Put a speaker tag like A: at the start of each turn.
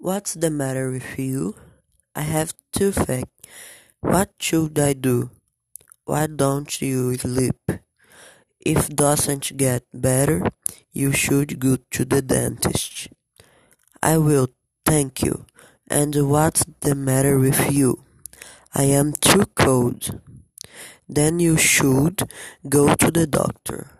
A: What's the matter with you? I have toothache. What should I do? Why don't you sleep? If doesn't get better, you should go to the dentist. I will, thank you. And what's the matter with you? I am too cold. Then you should go to the doctor.